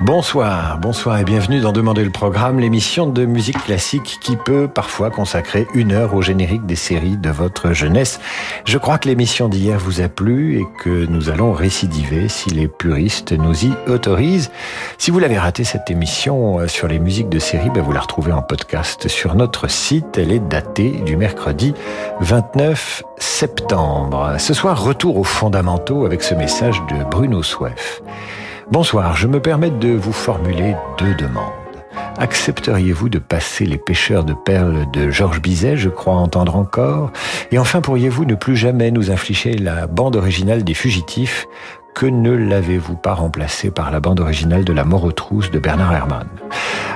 Bonsoir, bonsoir et bienvenue dans Demander le programme, l'émission de musique classique qui peut parfois consacrer une heure au générique des séries de votre jeunesse. Je crois que l'émission d'hier vous a plu et que nous allons récidiver si les puristes nous y autorisent. Si vous l'avez raté cette émission euh, sur les musiques de séries, ben vous la retrouvez en podcast sur notre site. Elle est datée du mercredi 29 septembre. Ce soir, retour aux fondamentaux avec ce message de Bruno Souef. Bonsoir, je me permets de vous formuler deux demandes. Accepteriez-vous de passer Les pêcheurs de perles de Georges Bizet, je crois entendre encore? Et enfin, pourriez-vous ne plus jamais nous infliger la bande originale des Fugitifs? Que ne l'avez-vous pas remplacé par la bande originale de La mort aux trousses de Bernard Herrmann?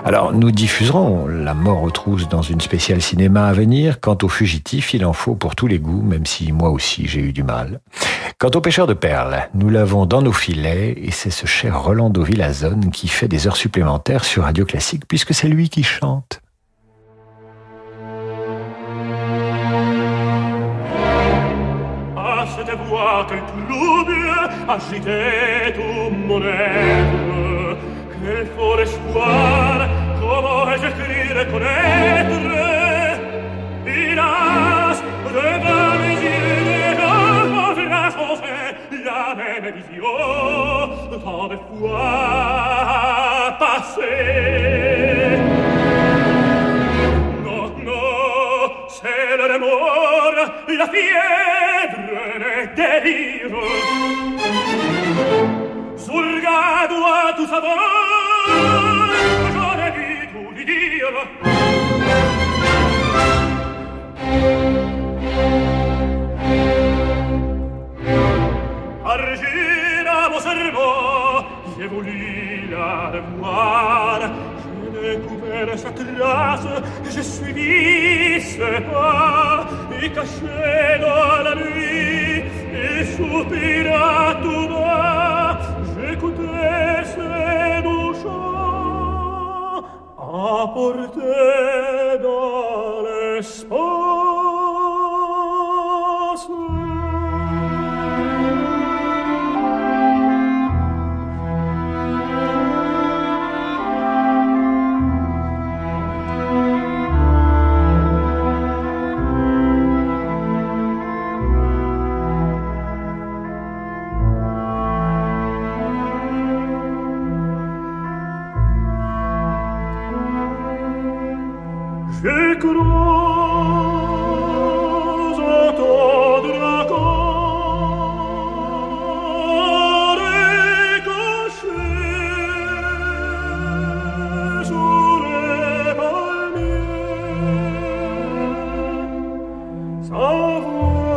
Alors, nous diffuserons La mort aux trousses dans une spéciale cinéma à venir. Quant aux fugitifs, il en faut pour tous les goûts, même si moi aussi j'ai eu du mal. Quant au pêcheur de perles, nous l'avons dans nos filets et c'est ce cher Rolando Villazone qui fait des heures supplémentaires sur Radio Classique puisque c'est lui qui chante. Agité tout mon être quel fort espoir comment ai-je cru reconnaître hélas devant mes yeux la même vision tant de fois passée non non c'est le mort la fièvre le délire sul gado a tu savoir j'aurais dû tout lui dire. Argina mon cerveau j'ai voulu la revoir. J'ai découvert sa trace je suivi ses pas. Et caché dans la nuit et soupira tout bas j'écoutais ses doux povo.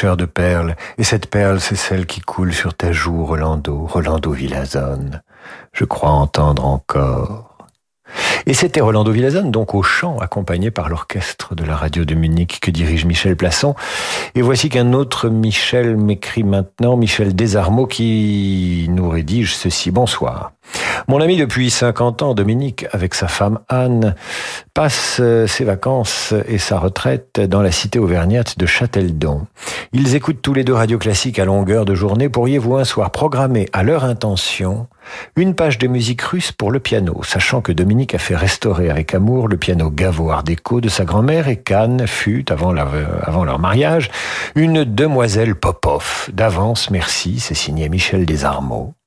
De perles, et cette perle, c'est celle qui coule sur ta joue, Rolando, Rolando Villazone. Je crois entendre encore. Et c'était Rolando Villazone, donc au chant, accompagné par l'orchestre de la radio de Munich que dirige Michel Plasson. Et voici qu'un autre Michel m'écrit maintenant, Michel Desarmeaux, qui nous rédige ceci. Bonsoir. Mon ami depuis 50 ans, Dominique, avec sa femme Anne, passe ses vacances et sa retraite dans la cité auvergnate de Châteldon. Ils écoutent tous les deux radio classique à longueur de journée. Pourriez-vous un soir programmer à leur intention une page de musique russe pour le piano, sachant que Dominique a fait restaurer avec amour le piano Gavo Art déco de sa grand-mère et qu'Anne fut, avant, avant leur mariage, une demoiselle Popov. D'avance, merci, c'est signé Michel Desarmeaux.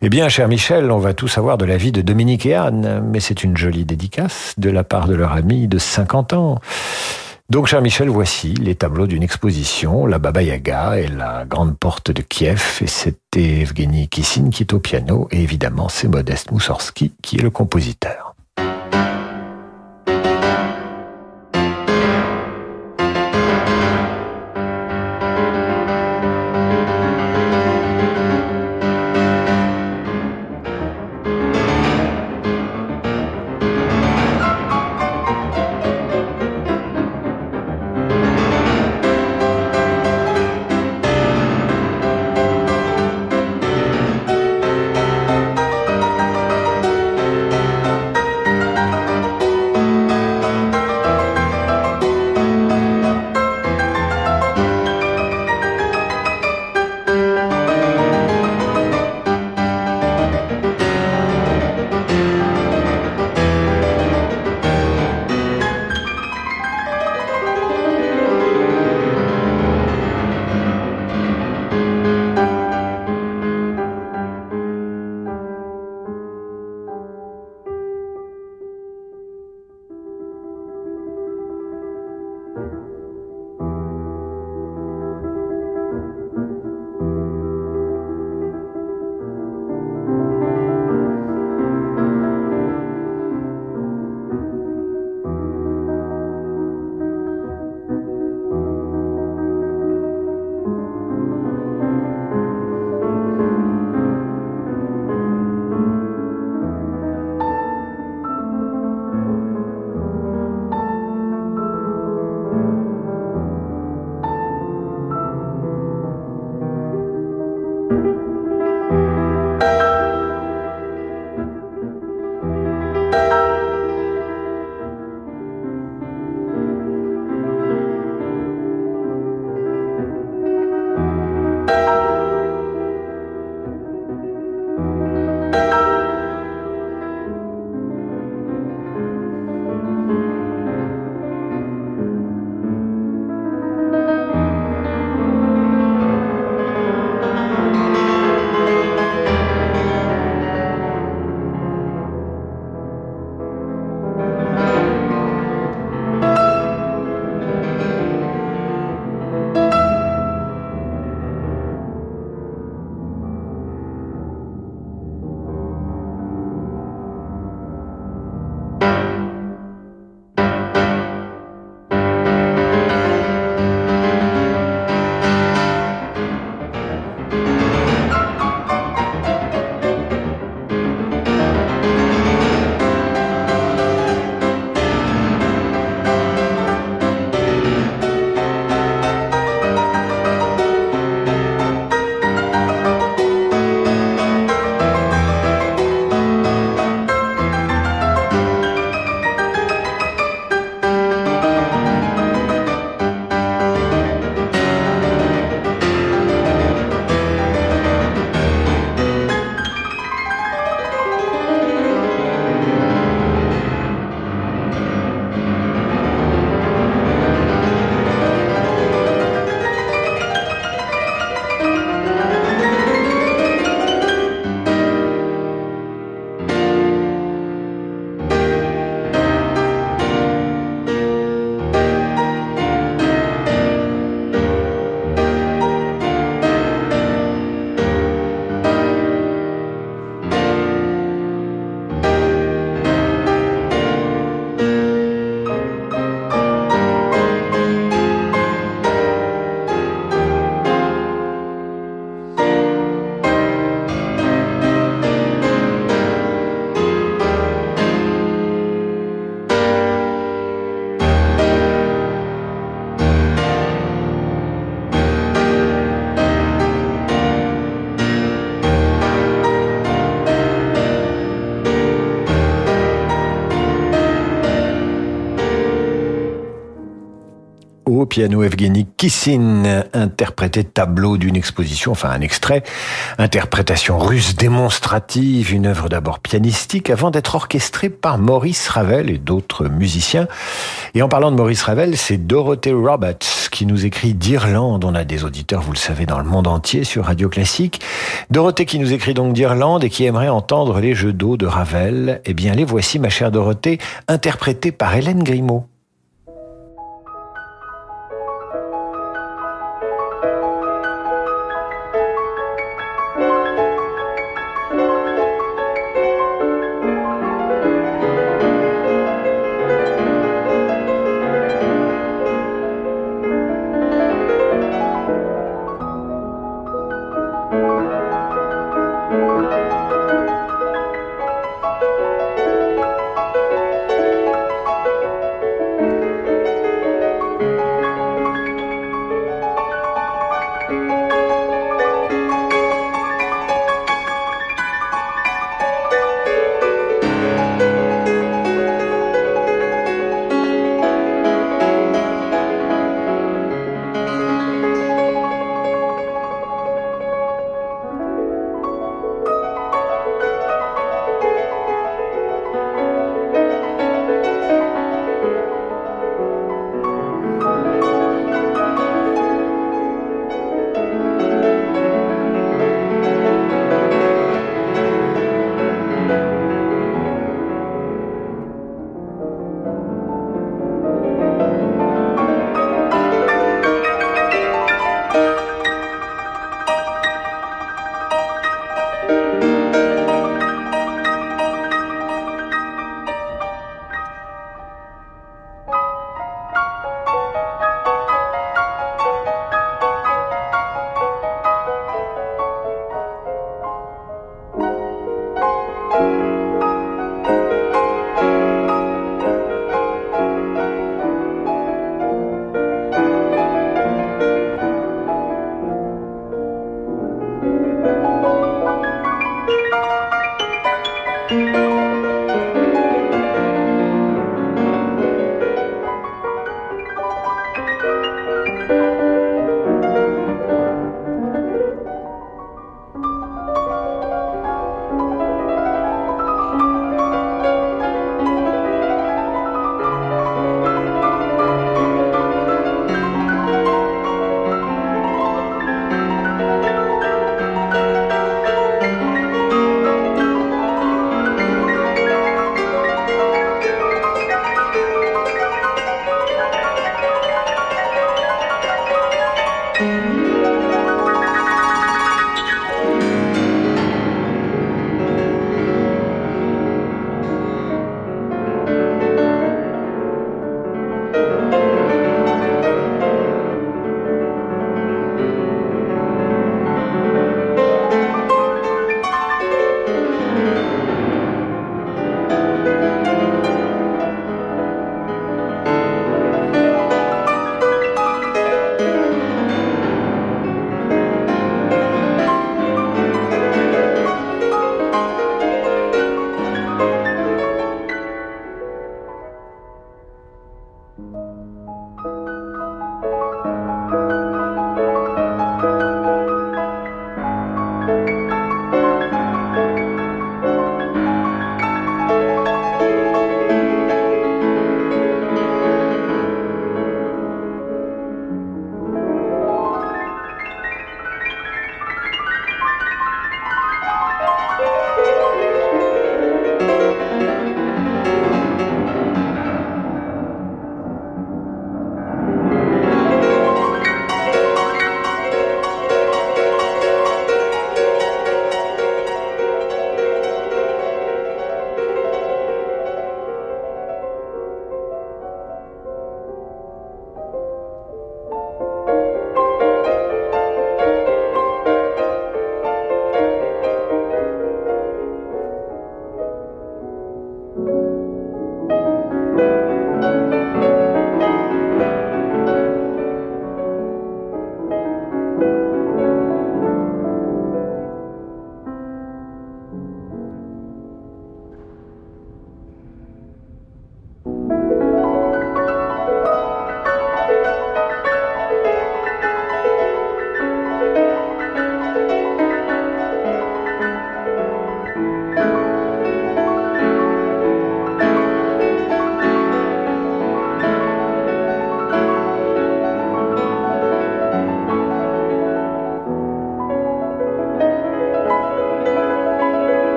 Eh bien, cher Michel, on va tout savoir de la vie de Dominique et Anne, mais c'est une jolie dédicace de la part de leur amie de 50 ans. Donc, cher Michel, voici les tableaux d'une exposition, la Baba Yaga et la Grande Porte de Kiev, et c'était Evgeny Kissin qui est au piano, et évidemment, c'est Modeste Moussorski qui est le compositeur. Au piano Evgeny Kissin, interprété tableau d'une exposition, enfin un extrait, interprétation russe démonstrative, une œuvre d'abord pianistique avant d'être orchestrée par Maurice Ravel et d'autres musiciens. Et en parlant de Maurice Ravel, c'est Dorothée Roberts qui nous écrit d'Irlande. On a des auditeurs, vous le savez, dans le monde entier sur Radio Classique. Dorothée qui nous écrit donc d'Irlande et qui aimerait entendre les jeux d'eau de Ravel. Eh bien, les voici, ma chère Dorothée, interprétés par Hélène Grimaud.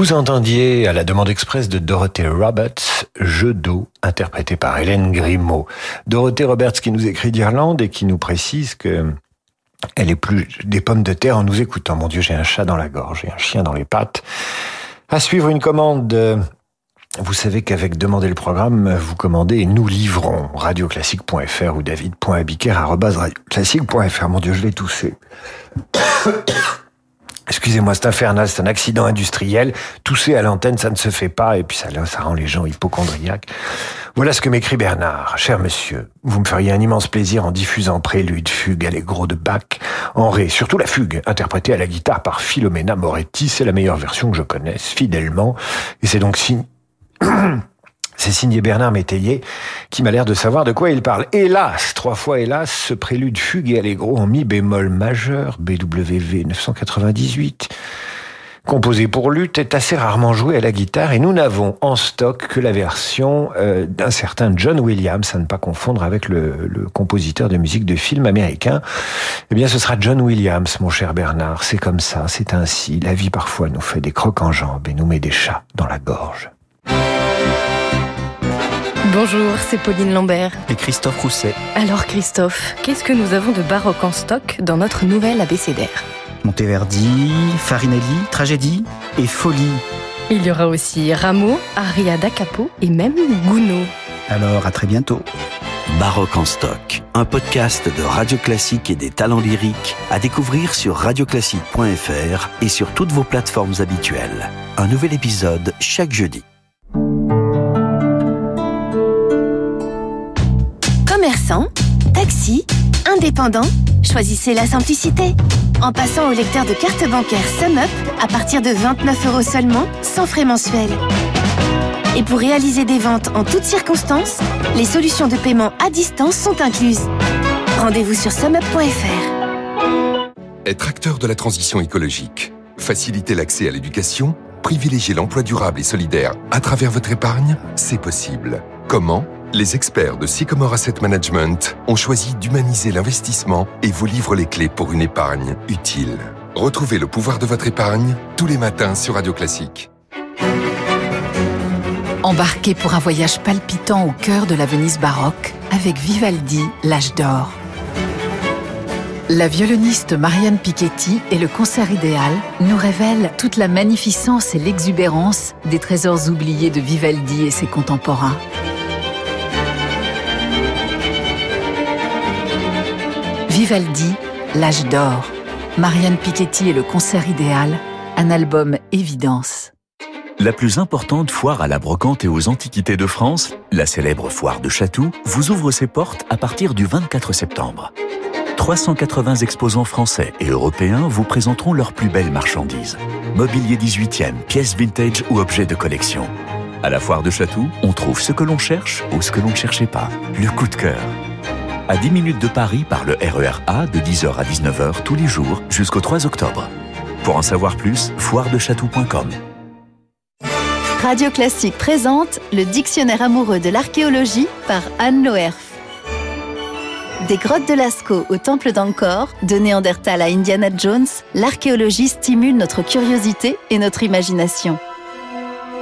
Vous entendiez à la demande express de Dorothée Roberts, Jeu d'eau, interprété par Hélène Grimaud. Dorothée Roberts qui nous écrit d'Irlande et qui nous précise que elle est plus des pommes de terre en nous écoutant. Mon Dieu, j'ai un chat dans la gorge et un chien dans les pattes. À suivre une commande. Vous savez qu'avec Demander le programme, vous commandez et nous livrons radioclassique.fr ou david.abiker.radioclassique.fr. Mon Dieu, je l'ai toussé. Excusez-moi, c'est infernal, c'est un accident industriel. Tousser à l'antenne, ça ne se fait pas, et puis ça, ça rend les gens hypochondriaques. Voilà ce que m'écrit Bernard. Cher monsieur, vous me feriez un immense plaisir en diffusant prélude, fugue, allégro de Bach, en ré, surtout la fugue, interprétée à la guitare par Philomena Moretti. C'est la meilleure version que je connaisse, fidèlement, et c'est donc signe C'est signé Bernard Métayer, qui m'a l'air de savoir de quoi il parle. Hélas, trois fois hélas, ce prélude fugue et allegro en mi bémol majeur, BWV 998, composé pour lutte, est assez rarement joué à la guitare et nous n'avons en stock que la version euh, d'un certain John Williams, à ne pas confondre avec le, le, compositeur de musique de film américain. Eh bien, ce sera John Williams, mon cher Bernard. C'est comme ça, c'est ainsi. La vie parfois nous fait des crocs en jambes et nous met des chats dans la gorge. Bonjour, c'est Pauline Lambert. Et Christophe Rousset. Alors Christophe, qu'est-ce que nous avons de baroque en stock dans notre nouvelle abécédaire? Monteverdi, Farinelli, Tragédie et Folie. Il y aura aussi Rameau, Aria da Capo et même Gounod. Alors à très bientôt. Baroque en stock, un podcast de Radio Classique et des talents lyriques à découvrir sur radioclassique.fr et sur toutes vos plateformes habituelles. Un nouvel épisode chaque jeudi. Taxi, indépendant, choisissez la simplicité. En passant au lecteur de carte bancaire SumUp à partir de 29 euros seulement, sans frais mensuels. Et pour réaliser des ventes en toutes circonstances, les solutions de paiement à distance sont incluses. Rendez-vous sur sumup.fr. Être acteur de la transition écologique, faciliter l'accès à l'éducation, privilégier l'emploi durable et solidaire à travers votre épargne, c'est possible. Comment? Les experts de Sycomore Asset Management ont choisi d'humaniser l'investissement et vous livrent les clés pour une épargne utile. Retrouvez le pouvoir de votre épargne tous les matins sur Radio Classique. Embarquez pour un voyage palpitant au cœur de la Venise baroque avec Vivaldi, l'âge d'or. La violoniste Marianne Piketty et le concert idéal nous révèlent toute la magnificence et l'exubérance des trésors oubliés de Vivaldi et ses contemporains. Vivaldi, l'âge d'or. Marianne Piketty et le concert idéal, un album évidence. La plus importante foire à la brocante et aux antiquités de France, la célèbre foire de Chatou, vous ouvre ses portes à partir du 24 septembre. 380 exposants français et européens vous présenteront leurs plus belles marchandises. Mobilier 18e, pièces vintage ou objets de collection. À la foire de Chatou, on trouve ce que l'on cherche ou ce que l'on ne cherchait pas. Le coup de cœur. À 10 minutes de Paris par le RER A de 10h à 19h tous les jours jusqu'au 3 octobre. Pour en savoir plus, foiredechatou.com. Radio Classique présente le dictionnaire amoureux de l'archéologie par Anne Loerf. Des grottes de Lascaux au temple d'Angkor, de Néandertal à Indiana Jones, l'archéologie stimule notre curiosité et notre imagination.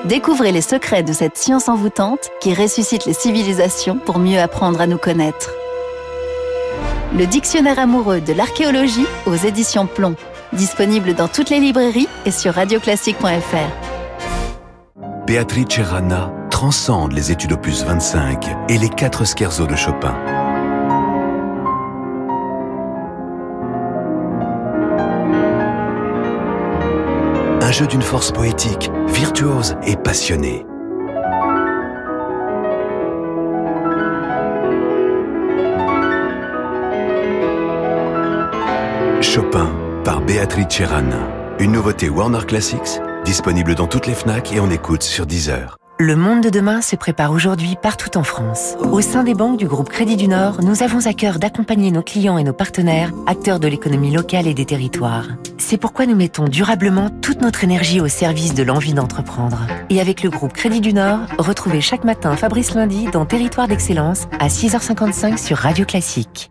Découvrez les secrets de cette science envoûtante qui ressuscite les civilisations pour mieux apprendre à nous connaître. Le dictionnaire amoureux de l'archéologie aux éditions Plomb, disponible dans toutes les librairies et sur radioclassique.fr. Beatrice Rana transcende les études opus 25 et les quatre scherzos de Chopin. Un jeu d'une force poétique, virtuose et passionnée. Chopin par Beatrice Rana. Une nouveauté Warner Classics, disponible dans toutes les FNAC et en écoute sur Deezer. Le monde de demain se prépare aujourd'hui partout en France. Au sein des banques du groupe Crédit du Nord, nous avons à cœur d'accompagner nos clients et nos partenaires, acteurs de l'économie locale et des territoires. C'est pourquoi nous mettons durablement toute notre énergie au service de l'envie d'entreprendre. Et avec le groupe Crédit du Nord, retrouvez chaque matin Fabrice Lundi dans Territoire d'Excellence à 6h55 sur Radio Classique.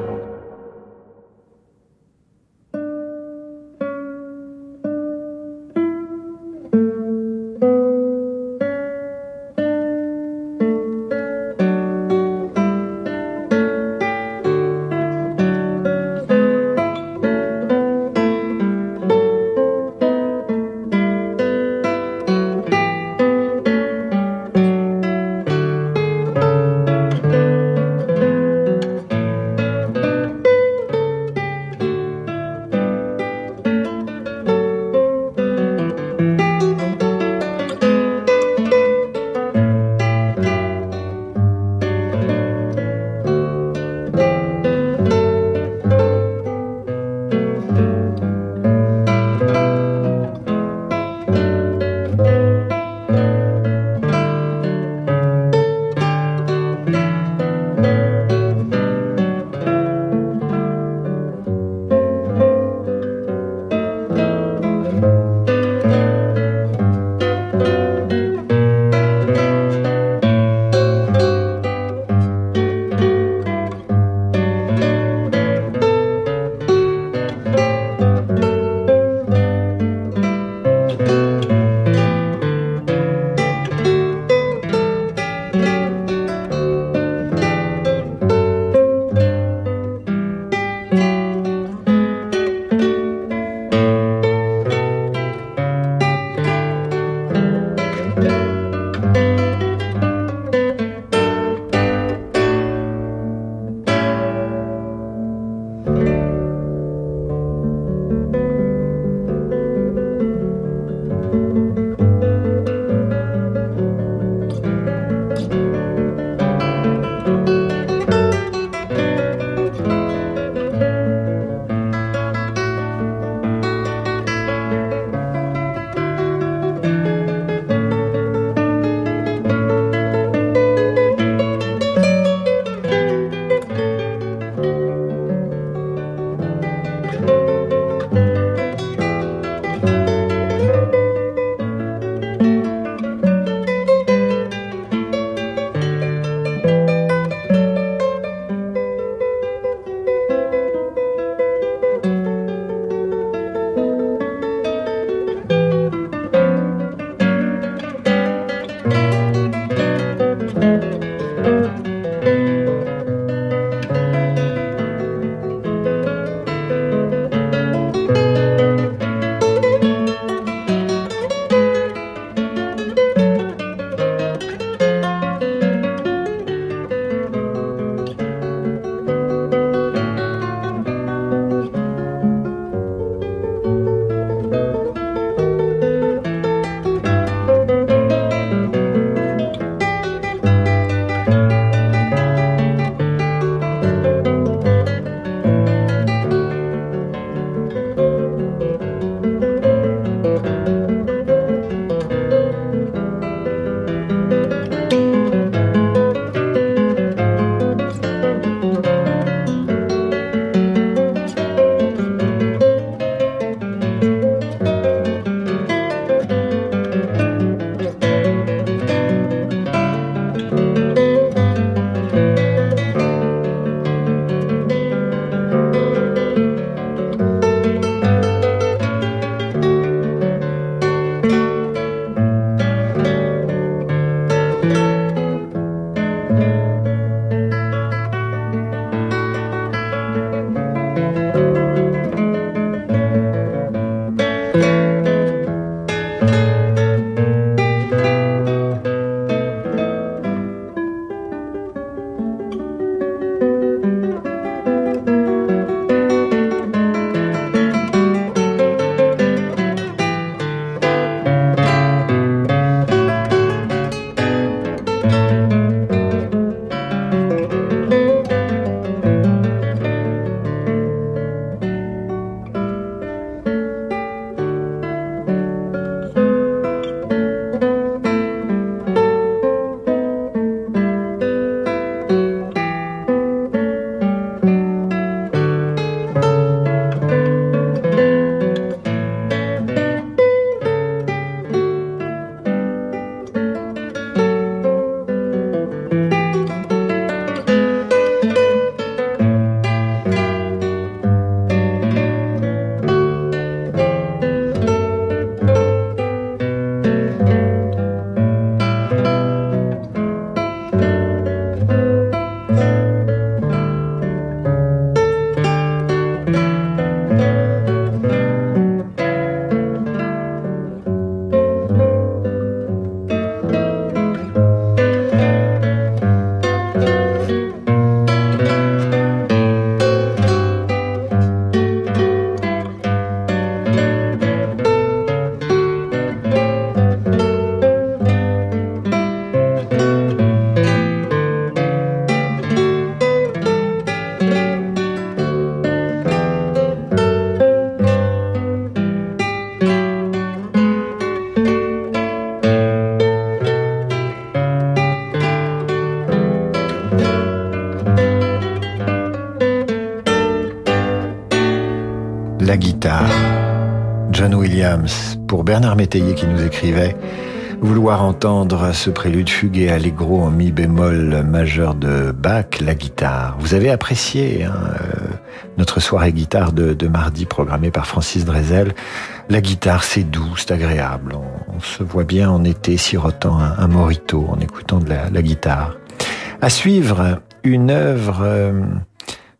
Pour Bernard Métayer qui nous écrivait Vouloir entendre ce prélude fugué allegro en mi bémol majeur de Bach, la guitare. Vous avez apprécié hein, euh, notre soirée guitare de, mardi programmée par Francis Drezel. La guitare, c'est doux, c'est agréable. On, se voit bien en été sirotant un, morito en écoutant de la, la guitare. À suivre, une œuvre... Euh,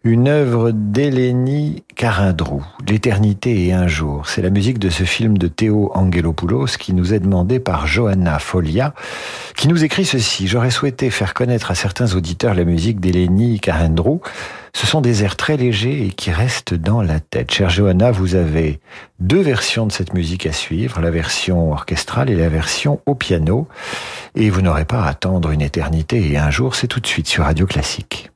une œuvre d'Eleni Carindrou, L'éternité et un jour. C'est la musique de ce film de Théo Angelopoulos qui nous est demandé par Johanna Folia, qui nous écrit ceci. J'aurais souhaité faire connaître à certains auditeurs la musique d'Eleni Carindrou. Ce sont des airs très légers et qui restent dans la tête. Chère Johanna, vous avez deux versions de cette musique à suivre, la version orchestrale et la version au piano. Et vous n'aurez pas à attendre une éternité et un jour, c'est tout de suite sur Radio Classique.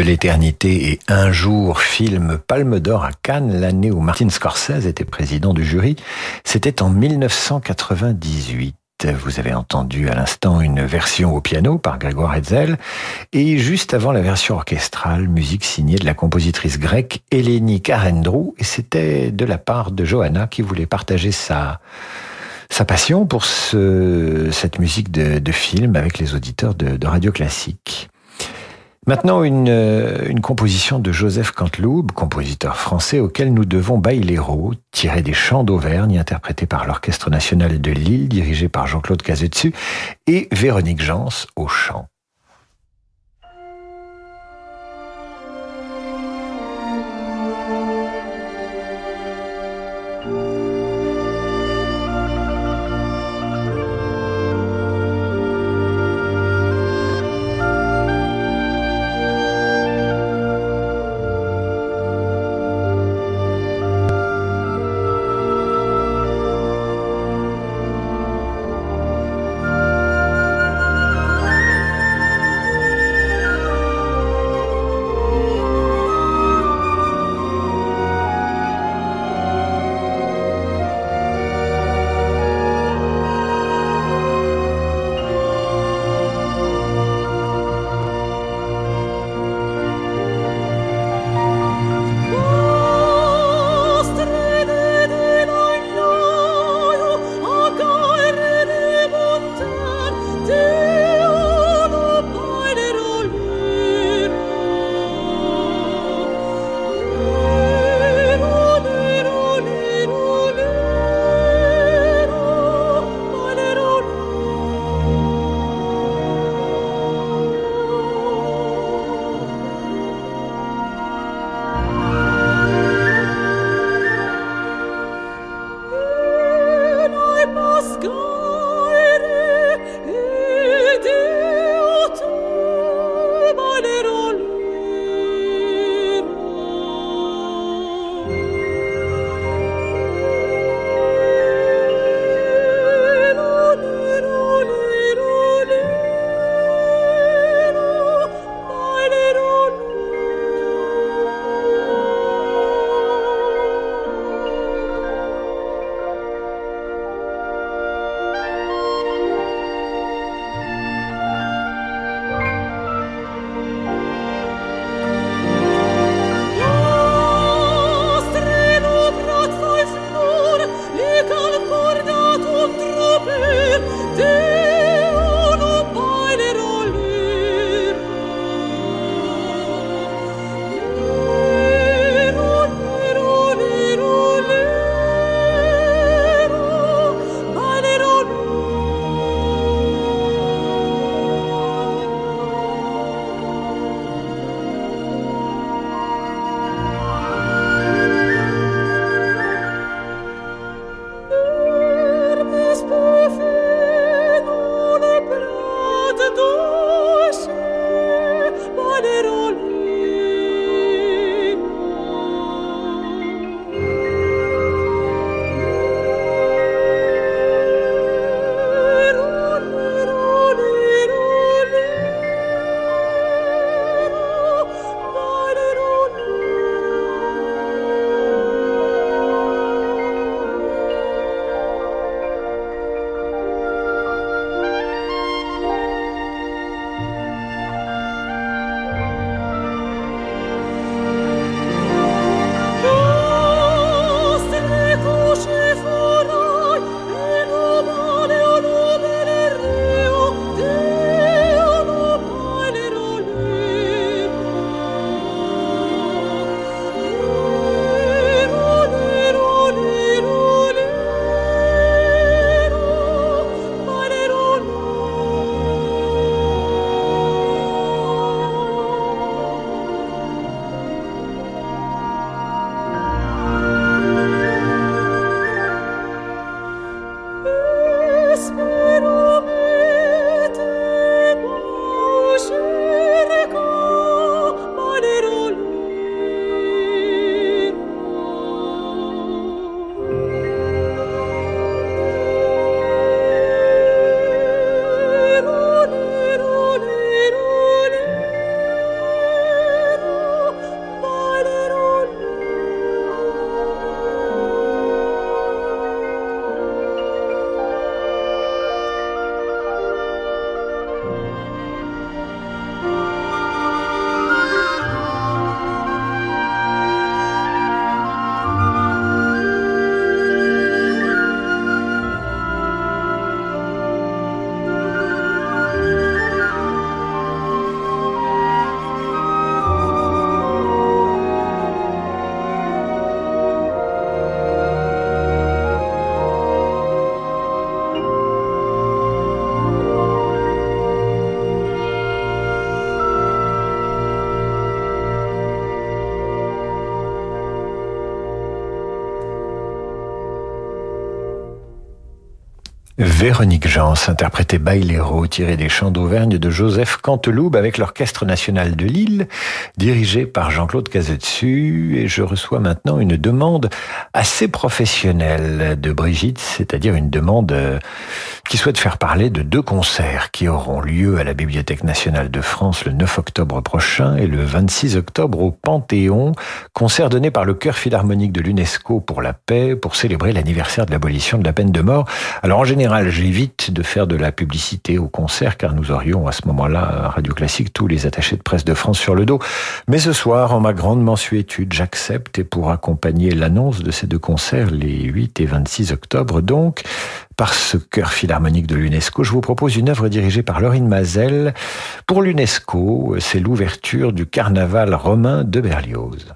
De l'éternité et Un jour, film Palme d'Or à Cannes, l'année où Martin Scorsese était président du jury, c'était en 1998. Vous avez entendu à l'instant une version au piano par Grégoire Hetzel et juste avant la version orchestrale, musique signée de la compositrice grecque Eleni Karendrou et c'était de la part de Johanna qui voulait partager sa sa passion pour ce, cette musique de, film avec les auditeurs de Radio Classique. Maintenant, une, euh, une, composition de Joseph Canteloube, compositeur français auquel nous devons Bailero, tiré des chants d'Auvergne, interprété par l'Orchestre national de Lille, dirigé par Jean-Claude Cazetsu, et Véronique Jans au chant. Véronique Jans interprétait Bailero tiré des chants d'Auvergne de Joseph Canteloube avec l'Orchestre national de Lille, dirigé par Jean-Claude Cazetsu. Et je reçois maintenant une demande assez professionnelle de Brigitte, c'est-à-dire une demande euh, qui souhaite faire parler de deux concerts qui auront lieu à la Bibliothèque nationale de France le 9 octobre prochain et le 26 octobre au Panthéon, concert donné par le Chœur Philharmonique de l'UNESCO pour la paix pour célébrer l'anniversaire de l'abolition de la peine de mort. Alors en général, j'évite de faire de la publicité au concert car nous aurions à ce moment-là à Radio Classique tous les attachés de presse de France sur le dos. Mais ce soir, en ma grande mensuétude, j'accepte et pour accompagner l'annonce de ces deux concerts, les 8 et 26 octobre donc, par ce chœur philharmonique de l'UNESCO, je vous propose une œuvre dirigée par Laurine Mazel. Pour l'UNESCO, c'est l'ouverture du carnaval romain de Berlioz.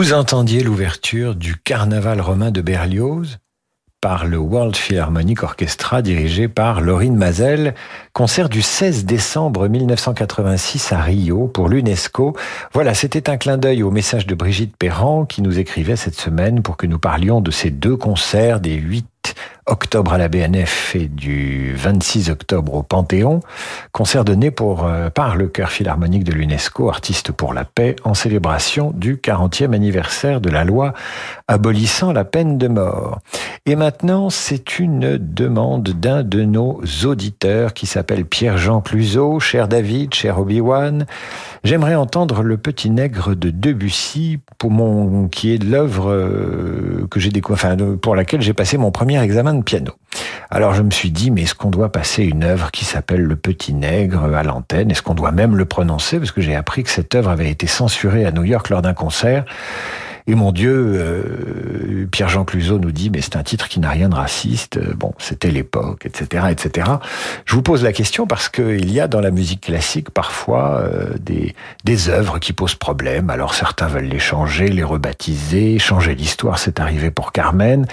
Vous entendiez l'ouverture du carnaval romain de Berlioz par le World Philharmonic Orchestra dirigé par Laurine Mazel. Concert du 16 décembre 1986 à Rio pour l'UNESCO. Voilà, c'était un clin d'œil au message de Brigitte Perrand qui nous écrivait cette semaine pour que nous parlions de ces deux concerts des 8 octobre à la BNF et du 26 octobre au Panthéon, concert donné euh, par le Chœur Philharmonique de l'UNESCO, Artistes pour la paix, en célébration du 40e anniversaire de la loi abolissant la peine de mort. Et maintenant, c'est une demande d'un de nos auditeurs qui s'appelle Pierre-Jean Cluzot, cher David, cher Obi-Wan. J'aimerais entendre le petit nègre de Debussy pour mon, qui est l'œuvre euh, que j'ai découvert, pour laquelle j'ai passé mon premier examen de piano. Alors je me suis dit, mais est-ce qu'on doit passer une œuvre qui s'appelle Le Petit Nègre à l'antenne? Est-ce qu'on doit même le prononcer? Parce que j'ai appris que cette œuvre avait été censurée à New York lors d'un concert. Et mon Dieu, euh, Pierre-Jean Cluzot nous dit, mais c'est un titre qui n'a rien de raciste. Bon, c'était l'époque, etc., etc. Je vous pose la question parce qu'il y a dans la musique classique parfois euh, des, des œuvres qui posent problème. Alors certains veulent les changer, les rebaptiser, changer l'histoire. C'est arrivé pour Carmen.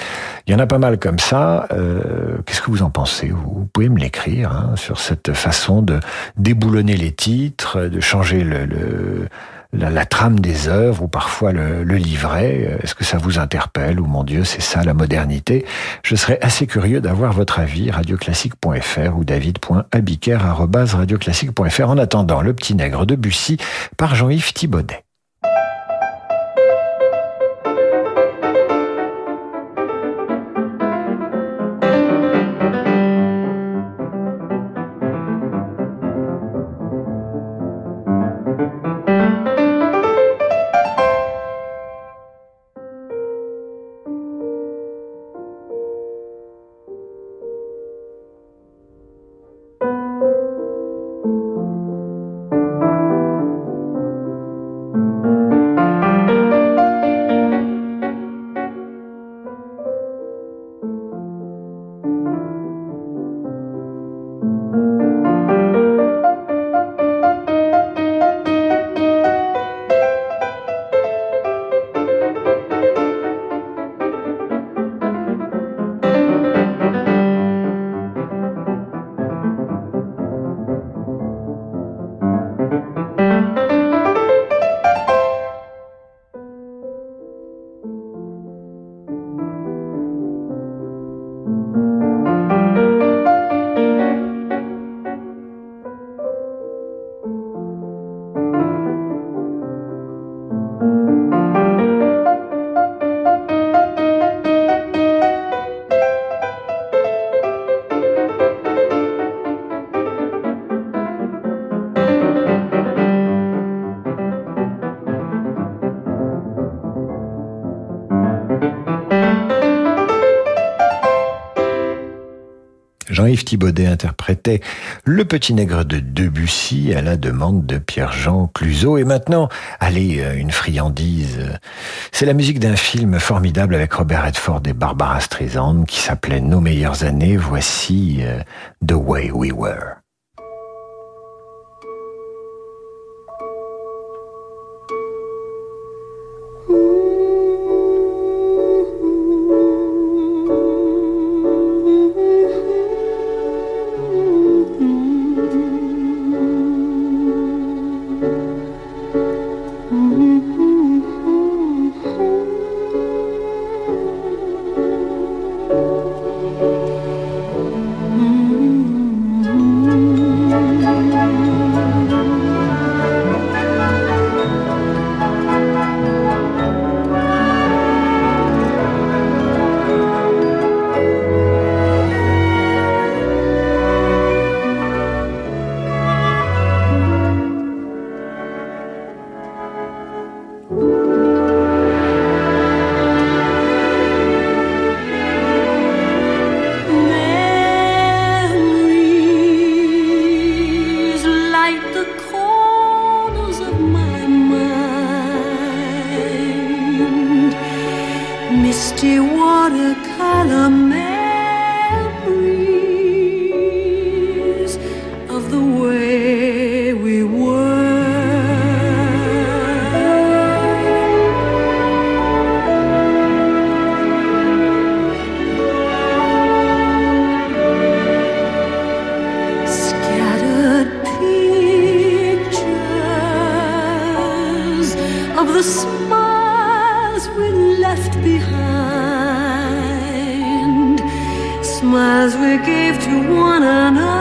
Il y en a pas mal comme ça. Euh, Qu'est-ce que vous en pensez? Vous pouvez me l'écrire hein, sur cette façon de déboulonner les titres, de changer le, le la, trame des œuvres ou parfois le, livret. Est-ce que ça vous interpelle ou mon Dieu, c'est ça la modernité? Je serais assez curieux d'avoir votre avis, radioclassique.fr ou david.abiker.radioclassique.fr. En attendant, Le Petit Nègre de Bussy par Jean-Yves Thibaudet. Thibaudet interprétait Le Petit Nègre de Debussy à la demande de Pierre-Jean Cluzot. Et maintenant, allez, euh, une friandise. C'est la musique d'un film formidable avec Robert Redford et Barbara Streisand qui s'appelait Nos meilleures années. Voici euh, The Way We Were. Smiles we gave to one another.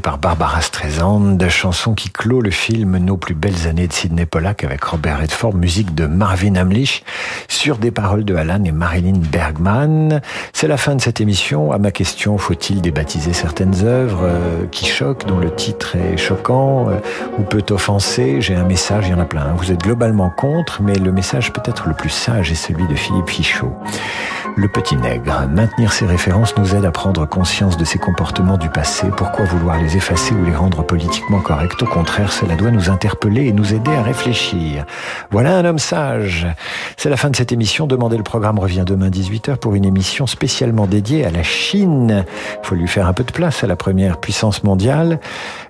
Par Barbara Streisand, chanson qui clôt le film Nos plus belles années de Sidney Pollack avec Robert Redford, musique de Marvin Hamlish sur des paroles de Alan et Marilyn Bergman. C'est la fin de cette émission. À ma question, faut-il débaptiser certaines œuvres euh, qui choquent, dont le titre est choquant euh, ou peut offenser? J'ai un message, il y en a plein. Vous êtes globalement contre, mais le message peut-être le plus sage est celui de Philippe Fichot. Le petit nègre. Maintenir ces références nous aide à prendre conscience de ces comportements du passé. Pourquoi vouloir les effacer ou les rendre politiquement corrects? Au contraire, cela doit nous interpeller et nous aider à réfléchir. Voilà un homme sage. C'est la fin de cette émission. Demandez le programme revient demain 18h pour une émission spécialement dédiée à la Chine. Il faut lui faire un peu de place à la première puissance mondiale.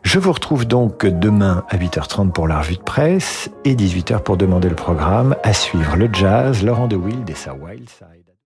Je vous retrouve donc demain à 8h30 pour la revue de presse et 18h pour demander le programme. À suivre le jazz, Laurent de Wild et sa Wild Side.